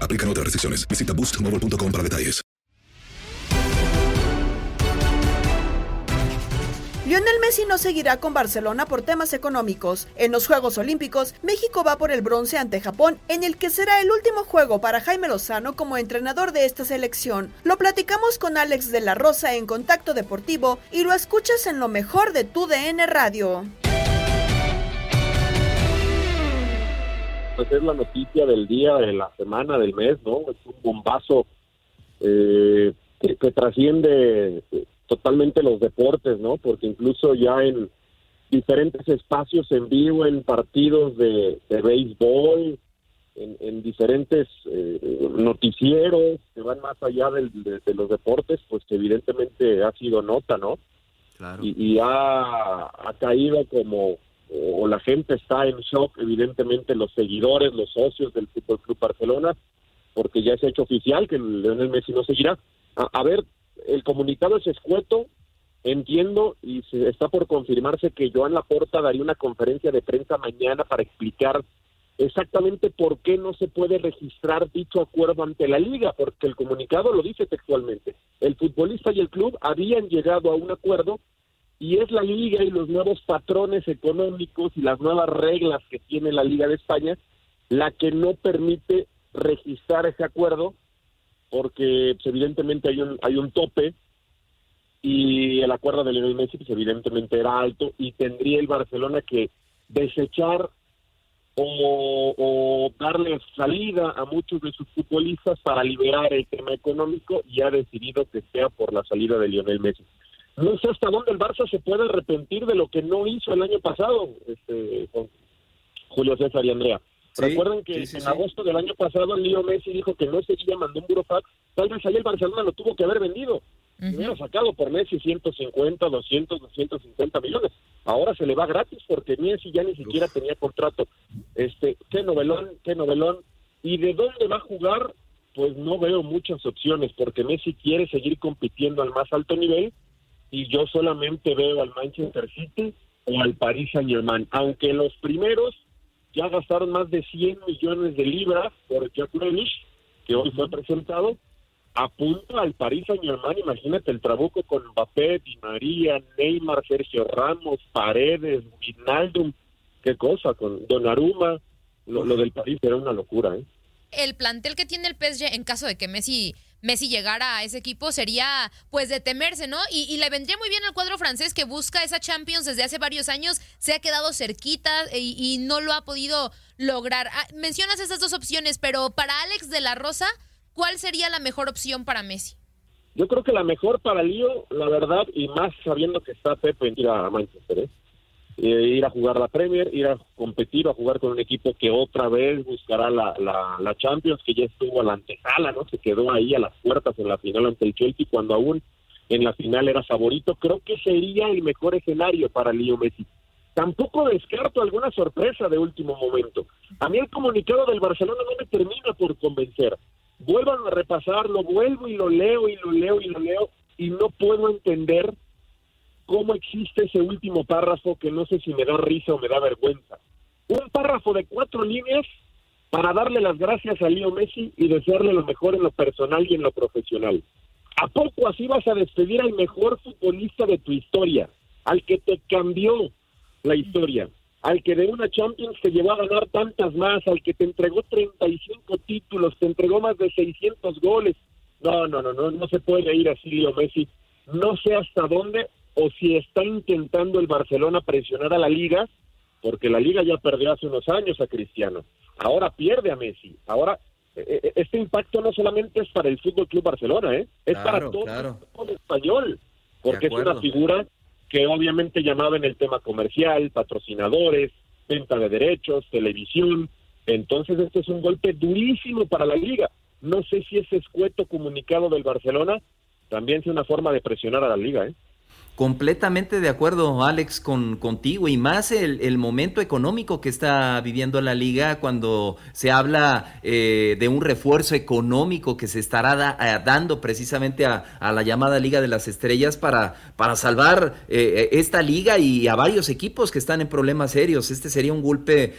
Aplican otras restricciones. Visita boostmobile.com para detalles. Lionel Messi no seguirá con Barcelona por temas económicos. En los Juegos Olímpicos, México va por el bronce ante Japón, en el que será el último juego para Jaime Lozano como entrenador de esta selección. Lo platicamos con Alex de la Rosa en Contacto Deportivo y lo escuchas en lo mejor de tu DN Radio. Pues es la noticia del día, de la semana, del mes, ¿no? Es un bombazo eh, que, que trasciende eh, totalmente los deportes, ¿no? Porque incluso ya en diferentes espacios en vivo, en partidos de, de béisbol, en, en diferentes eh, noticieros que van más allá del- de, de los deportes, pues evidentemente ha sido nota, ¿no? Claro. y, y ha, ha caído como o la gente está en shock evidentemente los seguidores los socios del Fútbol Club Barcelona porque ya se ha hecho oficial que Leonel Messi no seguirá a, a ver el comunicado es escueto entiendo y se está por confirmarse que Joan Laporta daría una conferencia de prensa mañana para explicar exactamente por qué no se puede registrar dicho acuerdo ante la liga, porque el comunicado lo dice textualmente. El futbolista y el club habían llegado a un acuerdo y es la liga y los nuevos patrones económicos y las nuevas reglas que tiene la Liga de España la que no permite registrar ese acuerdo porque pues, evidentemente hay un hay un tope y el acuerdo de Lionel Messi pues, evidentemente era alto y tendría el Barcelona que desechar o, o darle salida a muchos de sus futbolistas para liberar el tema económico y ha decidido que sea por la salida de Lionel Messi. No sé hasta dónde el Barça se puede arrepentir de lo que no hizo el año pasado, este, con Julio César y Andrea. Sí, Recuerden que sí, sí, en sí. agosto del año pasado Leo Messi dijo que no seguía, mandó un burofax, tal vez ahí el Barcelona lo tuvo que haber vendido. Y Hubiera sacado por Messi 150, 200, 250 millones. Ahora se le va gratis porque Messi ya ni siquiera tenía contrato. Este, qué novelón, qué novelón. ¿Y de dónde va a jugar? Pues no veo muchas opciones porque Messi quiere seguir compitiendo al más alto nivel y yo solamente veo al Manchester City o al Paris Saint Germain, aunque los primeros ya gastaron más de 100 millones de libras por Jack Grealish, que hoy fue presentado, apunta al Paris Saint Germain, imagínate el trabuco con Mbappé, Di María, Neymar, Sergio Ramos, Paredes, Wijnaldum, qué cosa, con Donnarumma, lo, lo del París era una locura, ¿eh? el plantel que tiene el PSG en caso de que Messi Messi llegara a ese equipo sería pues de temerse, ¿no? Y, le vendría muy bien al cuadro francés que busca esa Champions desde hace varios años, se ha quedado cerquita y, y no lo ha podido lograr. Ah, mencionas esas dos opciones, pero para Alex de la Rosa, ¿cuál sería la mejor opción para Messi? Yo creo que la mejor para Lío, la verdad, y más sabiendo que está Pepe ir a Manchester, ¿eh? Eh, ir a jugar la Premier, ir a competir, a jugar con un equipo que otra vez buscará la, la, la, Champions, que ya estuvo a la antesala, ¿no? Se quedó ahí a las puertas en la final ante el Chelsea cuando aún en la final era favorito. Creo que sería el mejor escenario para Lío Messi. Tampoco descarto alguna sorpresa de último momento. A mí el comunicado del Barcelona no me termina por convencer vuelvan a repasarlo, vuelvo y lo leo y lo leo y lo leo y no puedo entender cómo existe ese último párrafo que no sé si me da risa o me da vergüenza. Un párrafo de cuatro líneas para darle las gracias a Leo Messi y desearle lo mejor en lo personal y en lo profesional. ¿A poco así vas a despedir al mejor futbolista de tu historia, al que te cambió la historia? al que de una Champions te llevó a ganar tantas más, al que te entregó 35 títulos, te entregó más de 600 goles. No, no, no, no, no se puede ir así Leo Messi. No sé hasta dónde o si está intentando el Barcelona presionar a la liga, porque la liga ya perdió hace unos años a Cristiano. Ahora pierde a Messi. Ahora eh, eh, este impacto no solamente es para el Fútbol Club Barcelona, ¿eh? es para todo el español, porque es una figura que obviamente llamaba en el tema comercial, patrocinadores, venta de derechos, televisión. Entonces este es un golpe durísimo para la liga. No sé si ese escueto comunicado del Barcelona también es una forma de presionar a la liga, ¿eh? Completamente de acuerdo, Alex, con, contigo y más el, momento económico que está viviendo la liga cuando se habla eh, de un refuerzo económico que se estará eh, dando precisamente a, la llamada Liga de las Estrellas para, para salvar eh, esta liga y a varios equipos que están en problemas serios. Este sería un golpe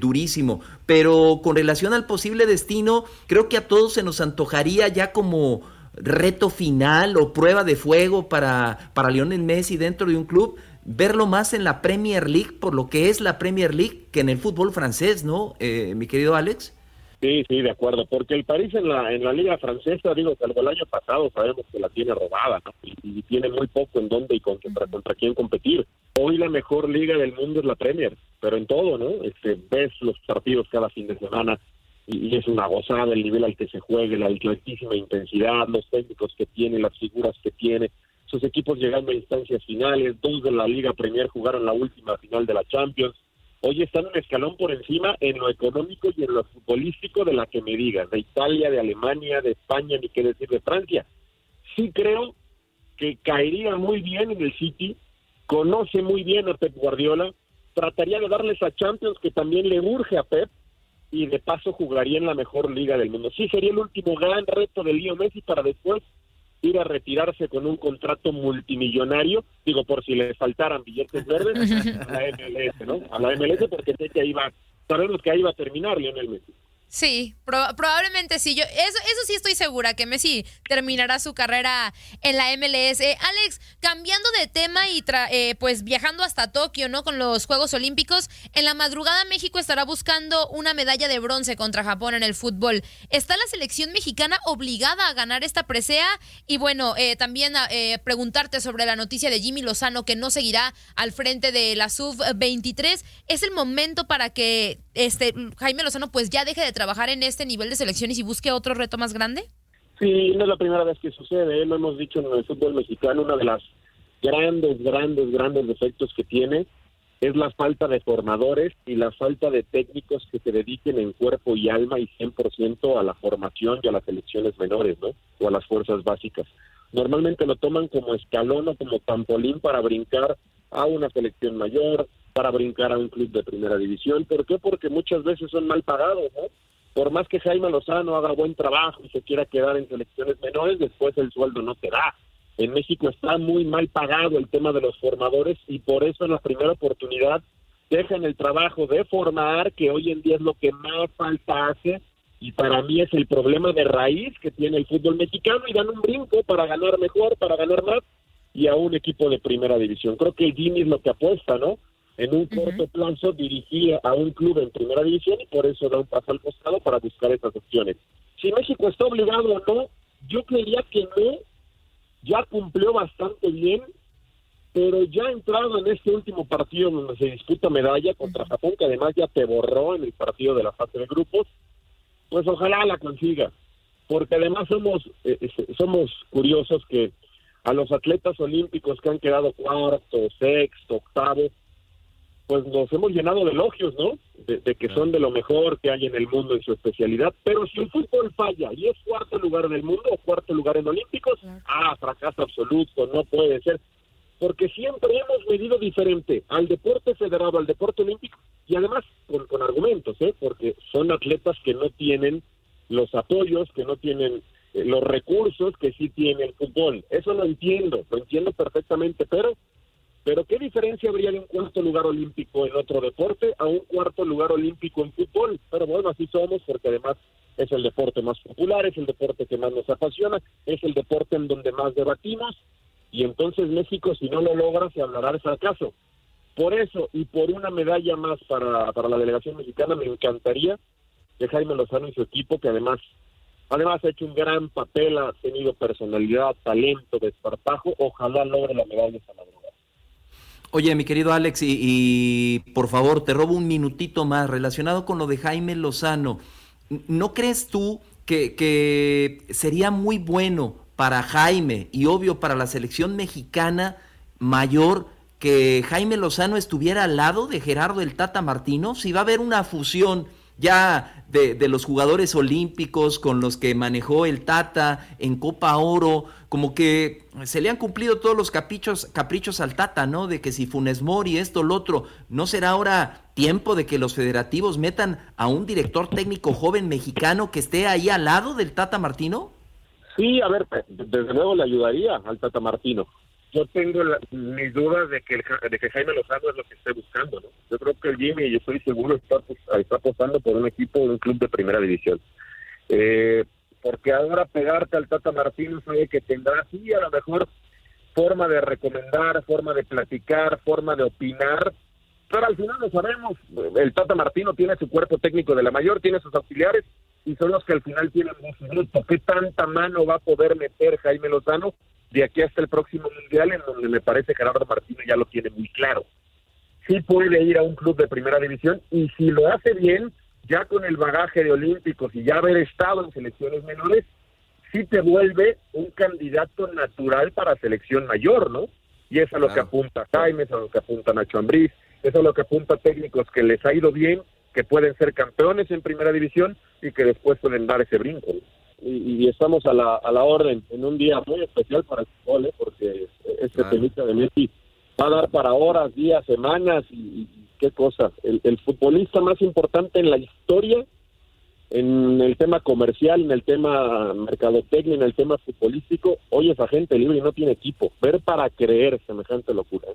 durísimo. Pero con relación al posible destino, creo que a todos se nos antojaría ya como reto final o prueba de fuego para, para Lionel Messi dentro de un club, verlo más en la Premier League, por lo que es la Premier League, que en el fútbol francés, ¿no, eh, mi querido Alex? Sí, sí, de acuerdo, porque el París en la, en la liga francesa, digo, salvo el año pasado sabemos que la tiene robada, ¿no? y, tiene muy poco en dónde y contra, contra quién competir. Hoy la mejor liga del mundo es la Premier, pero en todo, ¿no? Este, ves los partidos cada fin de semana, y, es una gozada el nivel al que se juegue, la altísima intensidad, los técnicos que tiene, las figuras que tiene, sus equipos llegando a instancias finales, dos de la Liga Premier jugaron la última final de la Champions. Hoy están un escalón por encima en lo económico y en lo futbolístico de la que me digas, de Italia, de Alemania, de España, ni qué decir de Francia. Sí creo que caería muy bien en el City, conoce muy bien a Pep Guardiola, trataría de darles a Champions que también le urge a Pep, y de paso jugaría en la mejor liga del mundo. Sí, sería el último gran reto de Leo Messi para después ir a retirarse con un contrato multimillonario, digo, por si le faltaran billetes verdes, a la MLS, ¿no? A la MLS porque sé que ahí va, sabemos que ahí va a terminar Lionel Messi. Sí, probablemente sí. Yo, eso, eso sí estoy segura, que Messi terminará su carrera en la MLS. Alex, cambiando de tema y eh, pues viajando hasta Tokio, ¿no? Con los Juegos Olímpicos, en la madrugada México estará buscando una medalla de bronce contra Japón en el fútbol. ¿Está la selección mexicana obligada a ganar esta presea? Y bueno, eh, también eh, preguntarte sobre la noticia de Jimmy Lozano que no seguirá al frente de la SUB-23. ¿Es el momento para que este Jaime Lozano pues ya deje de trabajar en este nivel de selecciones y busque otro reto más grande? Sí, no es la primera vez que sucede, ¿eh? lo hemos dicho en el fútbol mexicano, una de las grandes, grandes, grandes defectos que tiene es la falta de formadores y la falta de técnicos que se dediquen en cuerpo y alma y 100% a la formación y a las selecciones menores, ¿no? O a las fuerzas básicas. Normalmente lo toman como escalón o como trampolín para brincar a una selección mayor, para brincar a un club de primera división. ¿Por qué? Porque muchas veces son mal pagados, ¿no? Por más que Jaime Lozano haga buen trabajo y se quiera quedar en selecciones menores, después el sueldo no te da. En México está muy mal pagado el tema de los formadores y por eso en la primera oportunidad dejan el trabajo de formar, que hoy en día es lo que más falta hace, y para mí es el problema de raíz que tiene el fútbol mexicano y dan un brinco para ganar mejor, para ganar más y a un equipo de primera división. Creo que Jimmy es lo que apuesta, ¿no? En un corto plazo dirigía a un club en primera división y por eso da un paso al costado para buscar esas opciones. Si México está obligado o no, yo creería que no, ya cumplió bastante bien, pero ya entrado en este último partido donde se disputa medalla contra Japón, que además ya te borró en el partido de la fase de grupos, pues ojalá la consiga porque además somos, eh, somos curiosos que a los atletas olímpicos que han quedado cuarto, sexto, octavo, pues nos hemos llenado de elogios, ¿no? De, que son de lo mejor que hay en el mundo en su especialidad. Pero si el fútbol falla y es cuarto lugar en el mundo o cuarto lugar en Olímpicos, ah, fracaso absoluto, no puede ser. Porque siempre hemos medido diferente al deporte federado, al deporte olímpico, y además con, con argumentos, ¿eh? Porque son atletas que no tienen los apoyos, que no tienen eh, los recursos que sí tiene el fútbol. Eso lo entiendo, lo entiendo perfectamente, pero pero ¿qué diferencia habría de un cuarto lugar olímpico en otro deporte a un cuarto lugar olímpico en fútbol? Pero bueno, así somos porque además es el deporte más popular, es el deporte que más nos apasiona, es el deporte en donde más debatimos y entonces México si no lo logra se hablará de fracaso. Por eso y por una medalla más para, para la delegación mexicana me encantaría que Jaime Lozano y su equipo, que además Además ha hecho un gran papel, ha tenido personalidad, talento, desparpajo. Ojalá logre la medalla esta madrugada. Oye, mi querido Alex, y, por favor, te robo un minutito más relacionado con lo de Jaime Lozano. ¿No crees tú que, que sería muy bueno para Jaime y obvio para la selección mexicana mayor que Jaime Lozano estuviera al lado de Gerardo el Tata Martino? Si va a haber una fusión ya de, de, los jugadores olímpicos con los que manejó el Tata en Copa Oro, como que se le han cumplido todos los caprichos, caprichos al Tata, ¿no? De que si Funes Mori, esto, lo otro, ¿no será ahora tiempo de que los federativos metan a un director técnico joven mexicano que esté ahí al lado del Tata Martino? Sí, a ver, desde luego le ayudaría al Tata Martino yo tengo mis dudas de que, de que Jaime Lozano es lo que esté buscando, ¿no? Yo creo que el Jimmy, yo estoy seguro, está, pues, está apostando por un equipo, un club de primera división. Eh, porque ahora pegarte al Tata Martino sabe que tendrá, sí, a lo mejor forma de recomendar, forma de platicar, forma de opinar, pero al final lo sabemos, el Tata Martino tiene su cuerpo técnico de la mayor, tiene sus auxiliares y son los que al final tienen voz ¿Qué tanta mano va a poder meter Jaime Lozano? De aquí hasta el próximo mundial, en donde me parece Gerardo Martínez ya lo tiene muy claro. Sí puede ir a un club de primera división y si lo hace bien, ya con el bagaje de olímpicos y ya haber estado en selecciones menores, sí te vuelve un candidato natural para selección mayor, ¿no? Y es a lo que apunta Jaime, es a lo que apunta Nacho Ambriz, es a lo que apunta técnicos que les ha ido bien, que pueden ser campeones en primera división y que después pueden dar ese brinco y, estamos a la, a la orden en un día muy especial para el fútbol, ¿eh? porque este claro. de Messi va a dar para horas, días, semanas y, qué cosa. El, el, futbolista más importante en la historia, en el tema comercial, en el tema mercadotecnia, en el tema futbolístico, hoy es agente libre y no tiene equipo. Ver para creer semejante locura. ¿eh?